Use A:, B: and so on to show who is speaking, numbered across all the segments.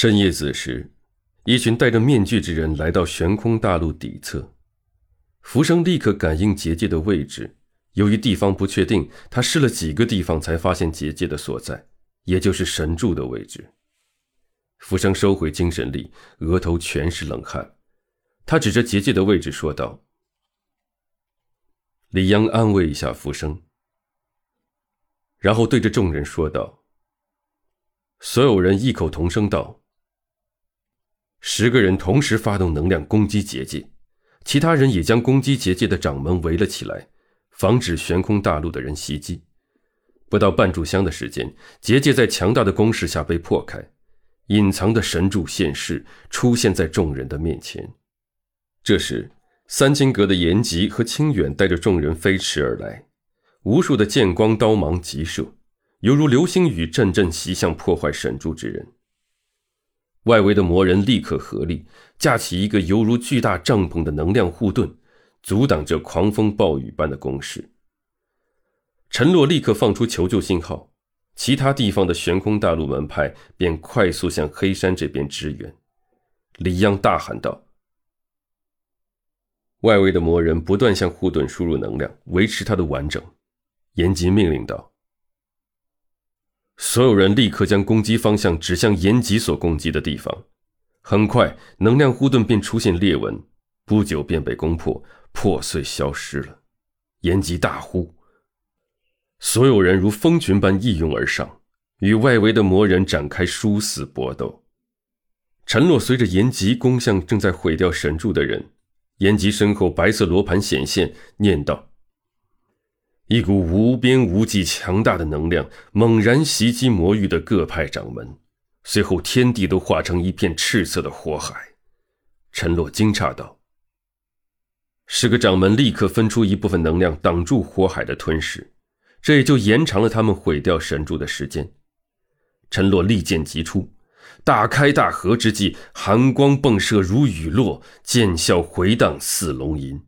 A: 深夜子时，一群戴着面具之人来到悬空大陆底侧。浮生立刻感应结界的位置，由于地方不确定，他试了几个地方才发现结界的所在，也就是神柱的位置。浮生收回精神力，额头全是冷汗。他指着结界的位置说道：“李央安慰一下浮生，然后对着众人说道：‘所有人异口同声道。’十个人同时发动能量攻击结界，其他人也将攻击结界的掌门围了起来，防止悬空大陆的人袭击。不到半炷香的时间，结界在强大的攻势下被破开。”隐藏的神柱现世，出现在众人的面前。这时，三清阁的延吉和清远带着众人飞驰而来，无数的剑光刀芒急射，犹如流星雨，阵阵袭向破坏神柱之人。外围的魔人立刻合力，架起一个犹如巨大帐篷的能量护盾，阻挡着狂风暴雨般的攻势。陈洛立刻放出求救信号。其他地方的悬空大陆门派便快速向黑山这边支援。李央大喊道：“外围的魔人不断向护盾输入能量，维持它的完整。”严吉命令道：“所有人立刻将攻击方向指向延吉所攻击的地方。”很快，能量护盾便出现裂纹，不久便被攻破，破碎消失了。延吉大呼。所有人如蜂群般一拥而上，与外围的魔人展开殊死搏斗。陈洛随着延吉攻向正在毁掉神柱的人，延吉身后白色罗盘显现，念道：“一股无边无际、强大的能量猛然袭击魔域的各派掌门，随后天地都化成一片赤色的火海。”陈洛惊诧道：“十个掌门立刻分出一部分能量挡住火海的吞噬。”这也就延长了他们毁掉神柱的时间。陈洛利剑急出，大开大合之际，寒光迸射如雨落，剑啸回荡似龙吟。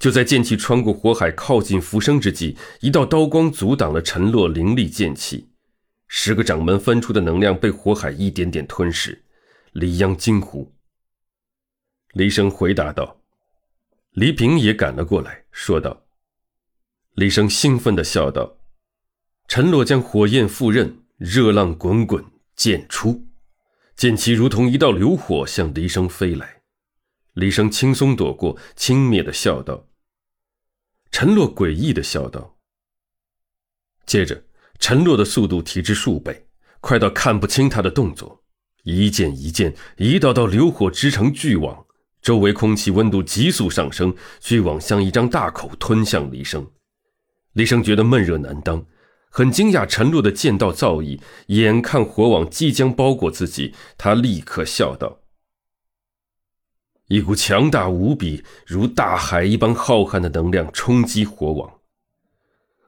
A: 就在剑气穿过火海靠近浮生之际，一道刀光阻挡了陈洛凌厉剑气。十个掌门分出的能量被火海一点点吞噬。李央惊呼。黎生回答道：“黎平也赶了过来，说道。”黎生兴奋地笑道：“陈洛将火焰赴刃，热浪滚滚，剑出，剑气如同一道流火向黎生飞来。黎生轻松躲过，轻蔑地笑道。陈洛诡异的笑道。接着，陈洛的速度提至数倍，快到看不清他的动作，一剑一剑，一道道流火织成巨网，周围空气温度急速上升，巨网像一张大口吞向李生。李生觉得闷热难当，很惊讶陈洛的剑道造诣。眼看火网即将包裹自己，他立刻笑道：“一股强大无比、如大海一般浩瀚的能量冲击火网。”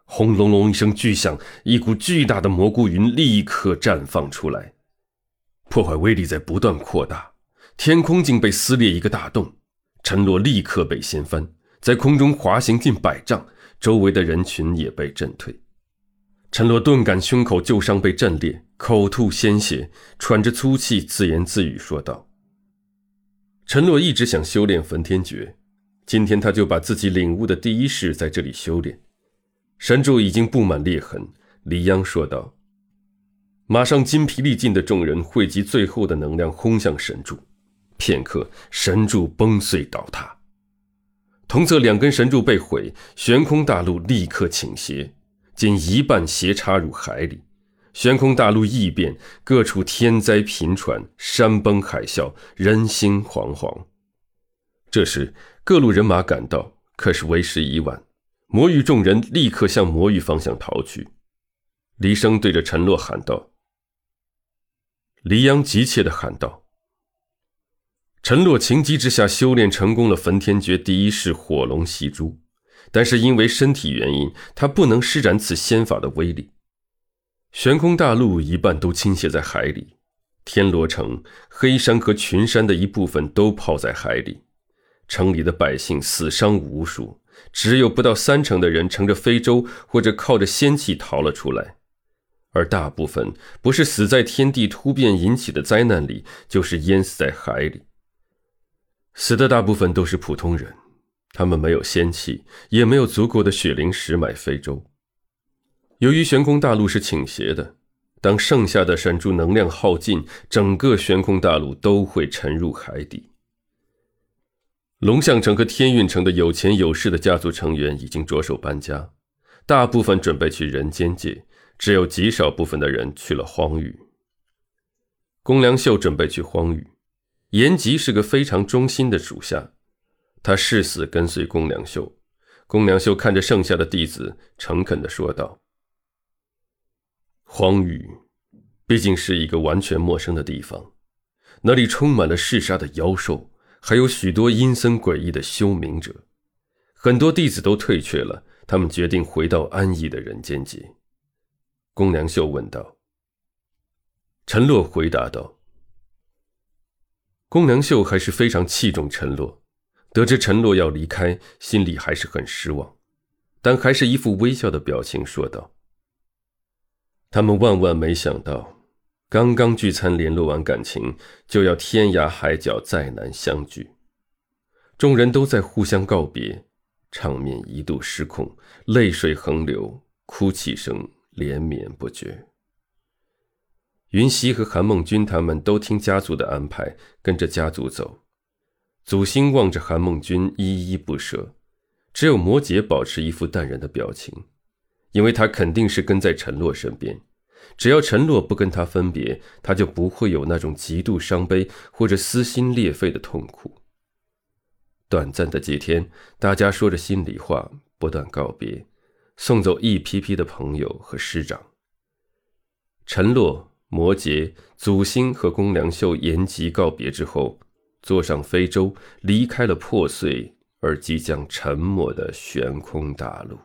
A: 轰隆隆一声巨响，一股巨大的蘑菇云立刻绽放出来，破坏威力在不断扩大，天空竟被撕裂一个大洞。陈洛立刻被掀翻，在空中滑行近百丈。周围的人群也被震退，陈洛顿感胸口旧伤被震裂，口吐鲜血，喘着粗气，自言自语说道：“陈洛一直想修炼焚天诀，今天他就把自己领悟的第一式在这里修炼。神柱已经布满裂痕。”李央说道：“马上筋疲力尽的众人汇集最后的能量，轰向神柱。片刻，神柱崩碎倒塌。”同侧两根神柱被毁，悬空大陆立刻倾斜，仅一半斜插入海里。悬空大陆异变，各处天灾频传，山崩海啸，人心惶惶。这时，各路人马赶到，可是为时已晚。魔域众人立刻向魔域方向逃去。黎生对着陈洛喊道：“黎阳急切地喊道。”陈洛情急之下修炼成功了焚天诀第一式火龙戏珠，但是因为身体原因，他不能施展此仙法的威力。悬空大陆一半都倾泻在海里，天罗城、黑山和群山的一部分都泡在海里，城里的百姓死伤无数，只有不到三成的人乘着飞舟或者靠着仙气逃了出来。而大部分不是死在天地突变引起的灾难里，就是淹死在海里。死的大部分都是普通人，他们没有仙气，也没有足够的血灵石买非洲。由于悬空大陆是倾斜的，当剩下的闪珠能量耗尽，整个悬空大陆都会沉入海底。龙象城和天运城的有钱有势的家族成员已经着手搬家，大部分准备去人间界。只有极少部分的人去了荒域。宫良秀准备去荒域，延吉是个非常忠心的属下，他誓死跟随宫良秀。宫良秀看着剩下的弟子，诚恳地说道：“荒域毕竟是一个完全陌生的地方，那里充满了嗜杀的妖兽，还有许多阴森诡异的修明者。很多弟子都退却了，他们决定回到安逸的人间界。”宫良秀问道。陈洛回答道：“宫良秀还是非常器重陈洛，得知陈洛要离开，心里还是很失望，但还是一副微笑的表情说道：‘他们万万没想到，刚刚聚餐联络完感情，就要天涯海角再难相聚。’众人都在互相告别，场面一度失控，泪水横流，哭泣声。”连绵不绝。云溪和韩梦君他们都听家族的安排，跟着家族走。祖星望着韩梦君，依依不舍。只有摩羯保持一副淡然的表情，因为他肯定是跟在陈洛身边。只要陈洛不跟他分别，他就不会有那种极度伤悲或者撕心裂肺的痛苦。短暂的几天，大家说着心里话，不断告别。送走一批批的朋友和师长。陈洛、摩羯、祖星和宫良秀延吉告别之后，坐上飞舟，离开了破碎而即将沉没的悬空大陆。